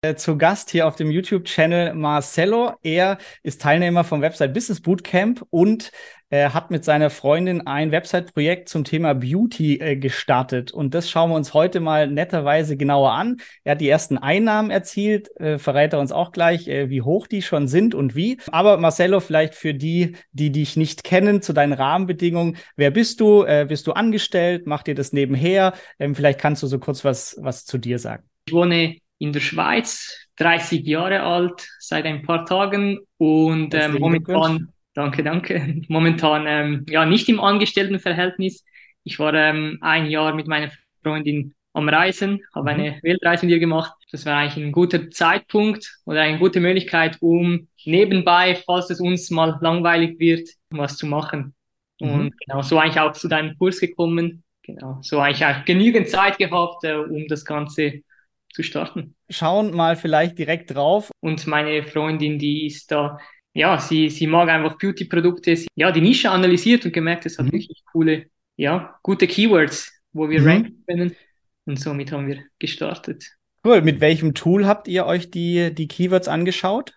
Äh, zu Gast hier auf dem YouTube-Channel Marcello. Er ist Teilnehmer vom Website Business Bootcamp und äh, hat mit seiner Freundin ein Website-Projekt zum Thema Beauty äh, gestartet. Und das schauen wir uns heute mal netterweise genauer an. Er hat die ersten Einnahmen erzielt, äh, verrät er uns auch gleich, äh, wie hoch die schon sind und wie. Aber Marcello, vielleicht für die, die dich nicht kennen, zu deinen Rahmenbedingungen. Wer bist du? Äh, bist du angestellt? Macht dir das nebenher? Ähm, vielleicht kannst du so kurz was, was zu dir sagen. Ich wohne in der Schweiz, 30 Jahre alt, seit ein paar Tagen und ähm, momentan, danke, danke, momentan ähm, ja nicht im Angestelltenverhältnis. Ich war ähm, ein Jahr mit meiner Freundin am Reisen, habe mhm. eine Weltreise mit ihr gemacht. Das war eigentlich ein guter Zeitpunkt oder eine gute Möglichkeit, um nebenbei, falls es uns mal langweilig wird, was zu machen. Mhm. Und genau so eigentlich auch zu deinem Kurs gekommen. Genau, so eigentlich auch genügend Zeit gehabt, äh, um das Ganze zu starten. Schauen mal vielleicht direkt drauf. Und meine Freundin, die ist da, ja, sie, sie mag einfach Beauty-Produkte. Ja, die Nische analysiert und gemerkt, es hat mhm. wirklich coole, ja, gute Keywords, wo wir mhm. ranken können. Und somit haben wir gestartet. Cool. Mit welchem Tool habt ihr euch die, die Keywords angeschaut?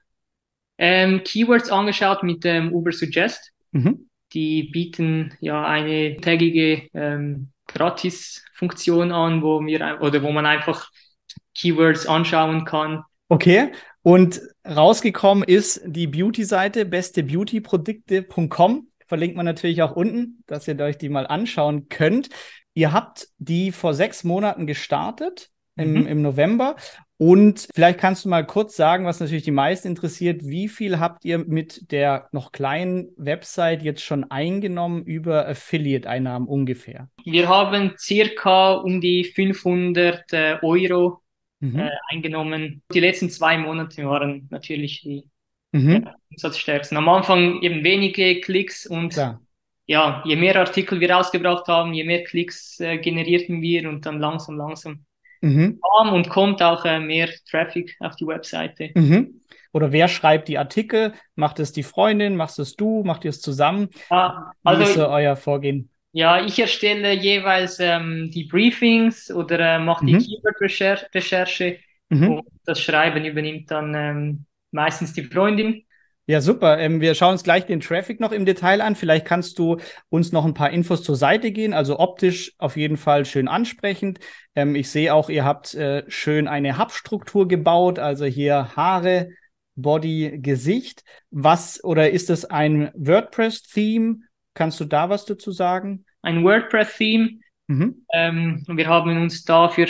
Ähm, Keywords angeschaut mit dem ähm, Uber Suggest. Mhm. Die bieten ja eine tägige ähm, Gratis-Funktion an, wo wir oder wo man einfach Keywords anschauen kann. Okay. Und rausgekommen ist die Beauty-Seite bestebeautyprodukte.com. Verlinkt man natürlich auch unten, dass ihr euch die mal anschauen könnt. Ihr habt die vor sechs Monaten gestartet im, mhm. im November. Und vielleicht kannst du mal kurz sagen, was natürlich die meisten interessiert. Wie viel habt ihr mit der noch kleinen Website jetzt schon eingenommen über Affiliate-Einnahmen ungefähr? Wir haben circa um die 500 äh, Euro mhm. äh, eingenommen. Die letzten zwei Monate waren natürlich die mhm. ja, umsatzstärksten. Am Anfang eben wenige Klicks und Klar. ja, je mehr Artikel wir rausgebracht haben, je mehr Klicks äh, generierten wir und dann langsam, langsam mhm. kam und kommt auch äh, mehr Traffic auf die Webseite. Mhm. Oder wer schreibt die Artikel? Macht es die Freundin? Machst es du? Macht ihr es zusammen? Ah, also, Wie ist euer Vorgehen? Ja, ich erstelle jeweils ähm, die Briefings oder äh, mache die mhm. Keyword-Recherche mhm. und das Schreiben übernimmt dann ähm, meistens die Freundin. Ja, super. Ähm, wir schauen uns gleich den Traffic noch im Detail an. Vielleicht kannst du uns noch ein paar Infos zur Seite gehen. Also optisch auf jeden Fall schön ansprechend. Ähm, ich sehe auch, ihr habt äh, schön eine Hub-Struktur gebaut. Also hier Haare, Body, Gesicht. Was oder ist das ein WordPress-Theme? Kannst du da was dazu sagen? Ein WordPress-Theme. Mhm. Ähm, wir haben uns dafür,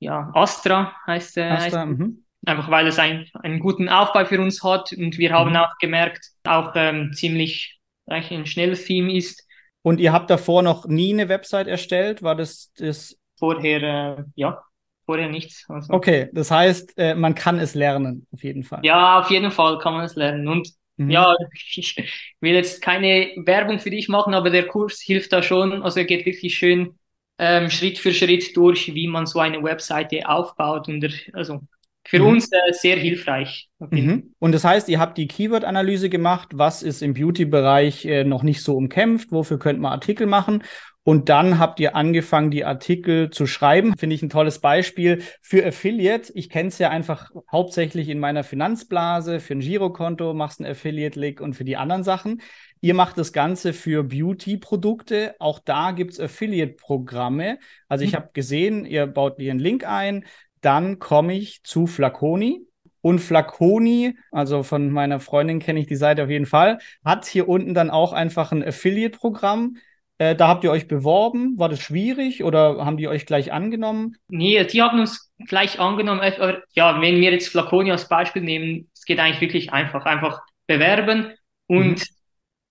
ja, Astra heißt, äh, Astra, heißt mhm. einfach weil es ein, einen guten Aufbau für uns hat und wir haben mhm. auch gemerkt, auch ähm, ziemlich eigentlich ein schnelles Theme ist. Und ihr habt davor noch nie eine Website erstellt? War das das? Vorher, äh, ja, vorher nichts. Also. Okay, das heißt, äh, man kann es lernen, auf jeden Fall. Ja, auf jeden Fall kann man es lernen. Und Mhm. Ja, ich will jetzt keine Werbung für dich machen, aber der Kurs hilft da schon. Also er geht wirklich schön ähm, Schritt für Schritt durch, wie man so eine Webseite aufbaut. Und also für mhm. uns äh, sehr hilfreich. Mhm. Und das heißt, ihr habt die Keyword-Analyse gemacht. Was ist im Beauty-Bereich äh, noch nicht so umkämpft? Wofür könnte man Artikel machen? Und dann habt ihr angefangen, die Artikel zu schreiben. Finde ich ein tolles Beispiel für Affiliate. Ich kenne es ja einfach hauptsächlich in meiner Finanzblase. Für ein Girokonto machst du einen Affiliate-Link und für die anderen Sachen. Ihr macht das Ganze für Beauty-Produkte. Auch da gibt es Affiliate-Programme. Also ich mhm. habe gesehen, ihr baut hier einen Link ein. Dann komme ich zu Flaconi. Und Flaconi, also von meiner Freundin kenne ich die Seite auf jeden Fall, hat hier unten dann auch einfach ein Affiliate-Programm äh, da habt ihr euch beworben. War das schwierig oder haben die euch gleich angenommen? Nee, die haben uns gleich angenommen. Aber ja, wenn wir jetzt Flaconi als Beispiel nehmen, es geht eigentlich wirklich einfach. Einfach bewerben und mhm.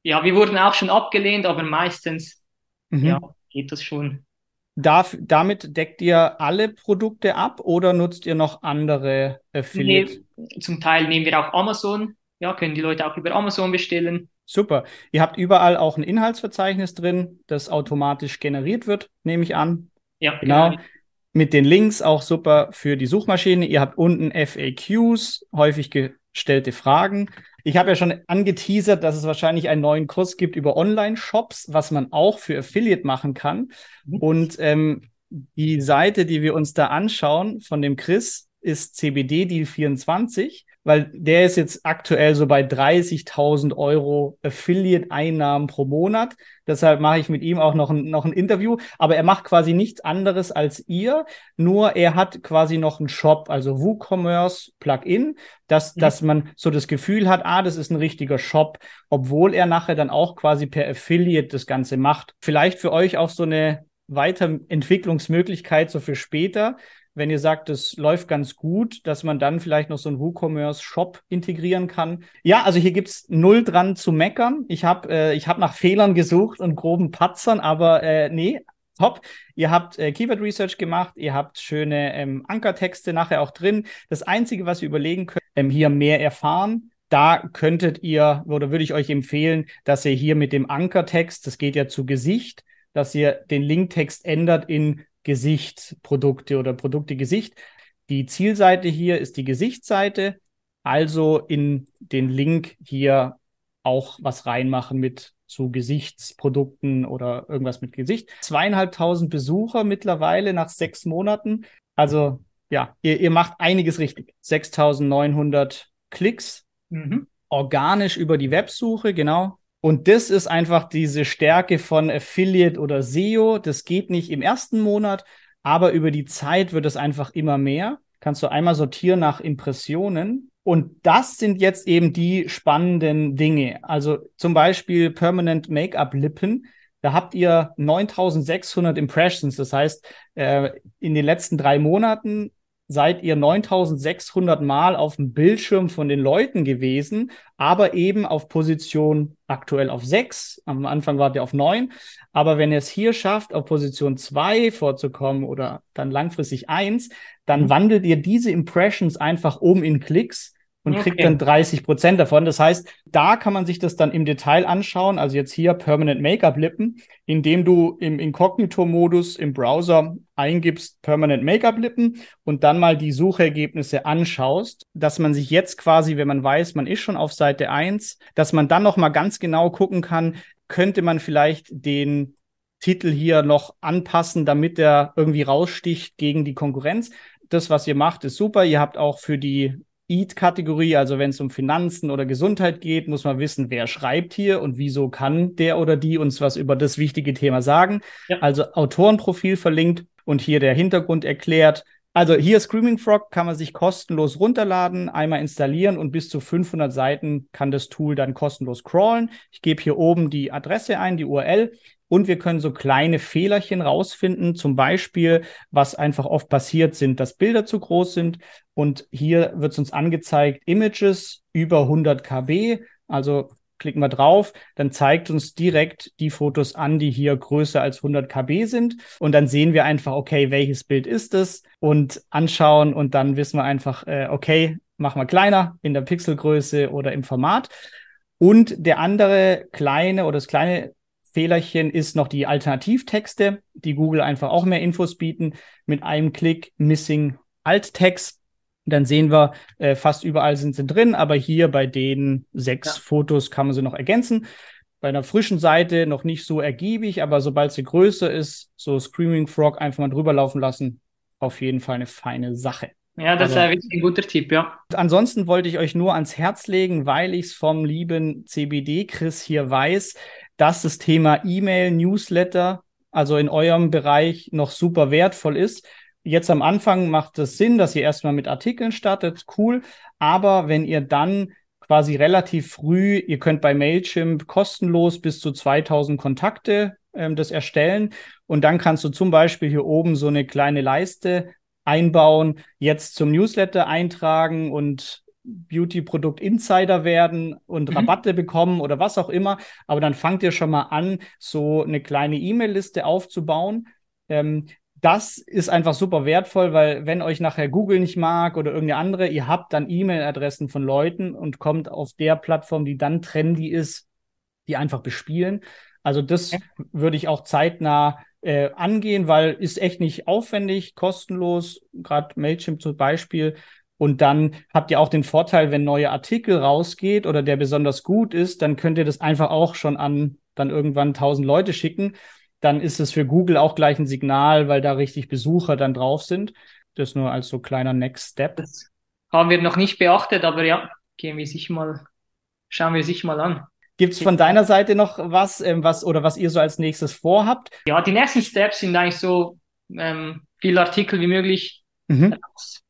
ja, wir wurden auch schon abgelehnt, aber meistens mhm. ja, geht das schon. Darf, damit deckt ihr alle Produkte ab oder nutzt ihr noch andere Affiliate? Nee, zum Teil nehmen wir auch Amazon. Ja, können die Leute auch über Amazon bestellen. Super. Ihr habt überall auch ein Inhaltsverzeichnis drin, das automatisch generiert wird, nehme ich an. Ja, genau. genau. Mit den Links auch super für die Suchmaschine. Ihr habt unten FAQs, häufig gestellte Fragen. Ich habe ja schon angeteasert, dass es wahrscheinlich einen neuen Kurs gibt über Online-Shops, was man auch für Affiliate machen kann. Und ähm, die Seite, die wir uns da anschauen von dem Chris, ist CBD Deal 24 weil der ist jetzt aktuell so bei 30.000 Euro Affiliate-Einnahmen pro Monat. Deshalb mache ich mit ihm auch noch ein, noch ein Interview. Aber er macht quasi nichts anderes als ihr, nur er hat quasi noch einen Shop, also WooCommerce Plugin, dass, mhm. dass man so das Gefühl hat, ah, das ist ein richtiger Shop, obwohl er nachher dann auch quasi per Affiliate das Ganze macht. Vielleicht für euch auch so eine Weiterentwicklungsmöglichkeit so für später wenn ihr sagt, es läuft ganz gut, dass man dann vielleicht noch so einen WooCommerce-Shop integrieren kann. Ja, also hier gibt's null dran zu meckern. Ich habe äh, hab nach Fehlern gesucht und groben Patzern, aber äh, nee, top. Ihr habt äh, Keyword Research gemacht, ihr habt schöne ähm, Ankertexte nachher auch drin. Das Einzige, was ihr überlegen könnt, ähm, hier mehr erfahren. Da könntet ihr, oder würde ich euch empfehlen, dass ihr hier mit dem Ankertext, das geht ja zu Gesicht, dass ihr den Linktext ändert in Gesichtsprodukte oder Produkte Gesicht. Die Zielseite hier ist die Gesichtsseite, also in den Link hier auch was reinmachen mit zu Gesichtsprodukten oder irgendwas mit Gesicht. Zweieinhalbtausend Besucher mittlerweile nach sechs Monaten. Also ja, ihr, ihr macht einiges richtig. 6900 Klicks, mhm. organisch über die Websuche, genau. Und das ist einfach diese Stärke von Affiliate oder SEO. Das geht nicht im ersten Monat, aber über die Zeit wird es einfach immer mehr. Kannst du einmal sortieren nach Impressionen. Und das sind jetzt eben die spannenden Dinge. Also zum Beispiel Permanent Make-up Lippen. Da habt ihr 9600 Impressions. Das heißt, äh, in den letzten drei Monaten seid ihr 9600 Mal auf dem Bildschirm von den Leuten gewesen, aber eben auf Position aktuell auf 6. Am Anfang wart ihr auf 9. Aber wenn ihr es hier schafft, auf Position 2 vorzukommen oder dann langfristig 1, dann mhm. wandelt ihr diese Impressions einfach um in Klicks und okay. kriegt dann 30 Prozent davon. Das heißt, da kann man sich das dann im Detail anschauen. Also jetzt hier Permanent Make-up Lippen, indem du im Inkognito-Modus im Browser eingibst Permanent Make-up Lippen und dann mal die Suchergebnisse anschaust, dass man sich jetzt quasi, wenn man weiß, man ist schon auf Seite 1, dass man dann noch mal ganz genau gucken kann, könnte man vielleicht den Titel hier noch anpassen, damit er irgendwie raussticht gegen die Konkurrenz. Das, was ihr macht, ist super. Ihr habt auch für die Eat-Kategorie, also wenn es um Finanzen oder Gesundheit geht, muss man wissen, wer schreibt hier und wieso kann der oder die uns was über das wichtige Thema sagen. Ja. Also Autorenprofil verlinkt und hier der Hintergrund erklärt. Also hier Screaming Frog kann man sich kostenlos runterladen, einmal installieren und bis zu 500 Seiten kann das Tool dann kostenlos crawlen. Ich gebe hier oben die Adresse ein, die URL und wir können so kleine Fehlerchen rausfinden. Zum Beispiel, was einfach oft passiert, sind, dass Bilder zu groß sind. Und hier wird es uns angezeigt, Images über 100 KB. Also klicken wir drauf, dann zeigt uns direkt die Fotos an, die hier größer als 100 KB sind. Und dann sehen wir einfach, okay, welches Bild ist es und anschauen und dann wissen wir einfach, äh, okay, machen wir kleiner in der Pixelgröße oder im Format. Und der andere kleine oder das kleine Fehlerchen ist noch die Alternativtexte, die Google einfach auch mehr Infos bieten. Mit einem Klick Missing Alt-Text. Dann sehen wir, äh, fast überall sind sie drin, aber hier bei den sechs ja. Fotos kann man sie noch ergänzen. Bei einer frischen Seite noch nicht so ergiebig, aber sobald sie größer ist, so Screaming Frog einfach mal drüber laufen lassen, auf jeden Fall eine feine Sache. Ja, das also, ist ein guter Tipp, ja. Ansonsten wollte ich euch nur ans Herz legen, weil ich es vom lieben CBD Chris hier weiß, dass das Thema E-Mail, Newsletter, also in eurem Bereich noch super wertvoll ist. Jetzt am Anfang macht es Sinn, dass ihr erstmal mit Artikeln startet, cool. Aber wenn ihr dann quasi relativ früh, ihr könnt bei Mailchimp kostenlos bis zu 2000 Kontakte ähm, das erstellen und dann kannst du zum Beispiel hier oben so eine kleine Leiste einbauen, jetzt zum Newsletter eintragen und Beauty-Produkt Insider werden und mhm. Rabatte bekommen oder was auch immer. Aber dann fangt ihr schon mal an, so eine kleine E-Mail-Liste aufzubauen. Ähm, das ist einfach super wertvoll, weil wenn euch nachher Google nicht mag oder irgendeine andere, ihr habt dann E-Mail-Adressen von Leuten und kommt auf der Plattform, die dann trendy ist, die einfach bespielen. Also das okay. würde ich auch zeitnah äh, angehen, weil ist echt nicht aufwendig, kostenlos, gerade Mailchimp zum Beispiel und dann habt ihr auch den Vorteil, wenn neue Artikel rausgeht oder der besonders gut ist, dann könnt ihr das einfach auch schon an dann irgendwann 1000 Leute schicken. Dann ist es für Google auch gleich ein Signal, weil da richtig Besucher dann drauf sind. Das nur als so kleiner Next Step. Das haben wir noch nicht beachtet, aber ja, gehen wir sich mal, schauen wir sich mal an. Gibt es von deiner Seite noch was, ähm, was oder was ihr so als nächstes vorhabt? Ja, die nächsten Steps sind eigentlich so ähm, viele Artikel wie möglich mhm.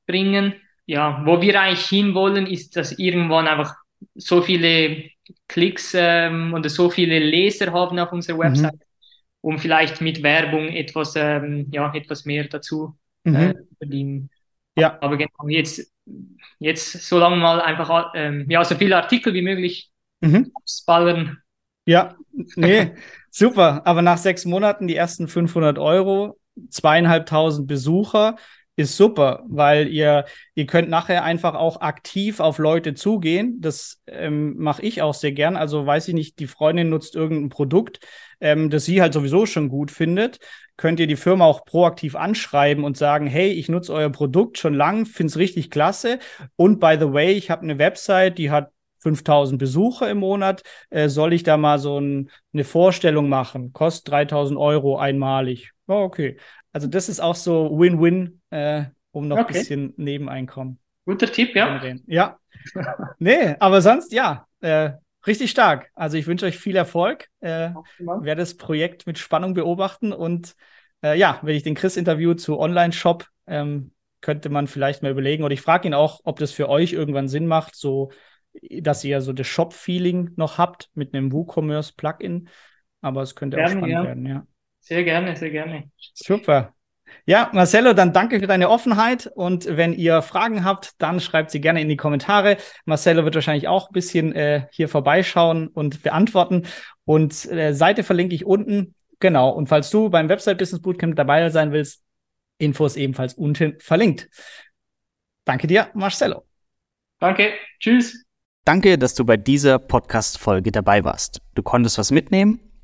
bringen. Ja, wo wir eigentlich hinwollen, ist, dass irgendwann einfach so viele Klicks ähm, oder so viele Leser haben auf unserer mhm. Website, mhm. um vielleicht mit Werbung etwas, ähm, ja, etwas mehr dazu mhm. äh, verdienen. Ja. Aber genau jetzt, jetzt so lange mal einfach ähm, ja, so viele Artikel wie möglich mhm. ballern. Ja, nee, super. Aber nach sechs Monaten die ersten 500 Euro, zweieinhalbtausend Besucher, ist super, weil ihr, ihr könnt nachher einfach auch aktiv auf Leute zugehen. Das ähm, mache ich auch sehr gern. Also weiß ich nicht, die Freundin nutzt irgendein Produkt, ähm, das sie halt sowieso schon gut findet. Könnt ihr die Firma auch proaktiv anschreiben und sagen, hey, ich nutze euer Produkt schon lang, finde es richtig klasse. Und by the way, ich habe eine Website, die hat 5000 Besucher im Monat. Äh, soll ich da mal so ein, eine Vorstellung machen? Kostet 3000 Euro einmalig. Oh, okay. Also das ist auch so Win-Win, äh, um noch okay. ein bisschen Nebeneinkommen. Guter Tipp, ja. Ja. nee, aber sonst ja, äh, richtig stark. Also ich wünsche euch viel Erfolg. Äh, werde das Projekt mit Spannung beobachten und äh, ja, wenn ich den Chris interview zu Online-Shop, ähm, könnte man vielleicht mal überlegen. Und ich frage ihn auch, ob das für euch irgendwann Sinn macht, so dass ihr so das Shop-Feeling noch habt mit einem WooCommerce-Plugin. Aber es könnte gerne, auch spannend ja. werden, ja. Sehr gerne, sehr gerne. Super. Ja, Marcello, dann danke für deine Offenheit und wenn ihr Fragen habt, dann schreibt sie gerne in die Kommentare. Marcello wird wahrscheinlich auch ein bisschen äh, hier vorbeischauen und beantworten und äh, Seite verlinke ich unten. Genau, und falls du beim Website Business Bootcamp dabei sein willst, Infos ebenfalls unten verlinkt. Danke dir, Marcello. Danke, tschüss. Danke, dass du bei dieser Podcast-Folge dabei warst. Du konntest was mitnehmen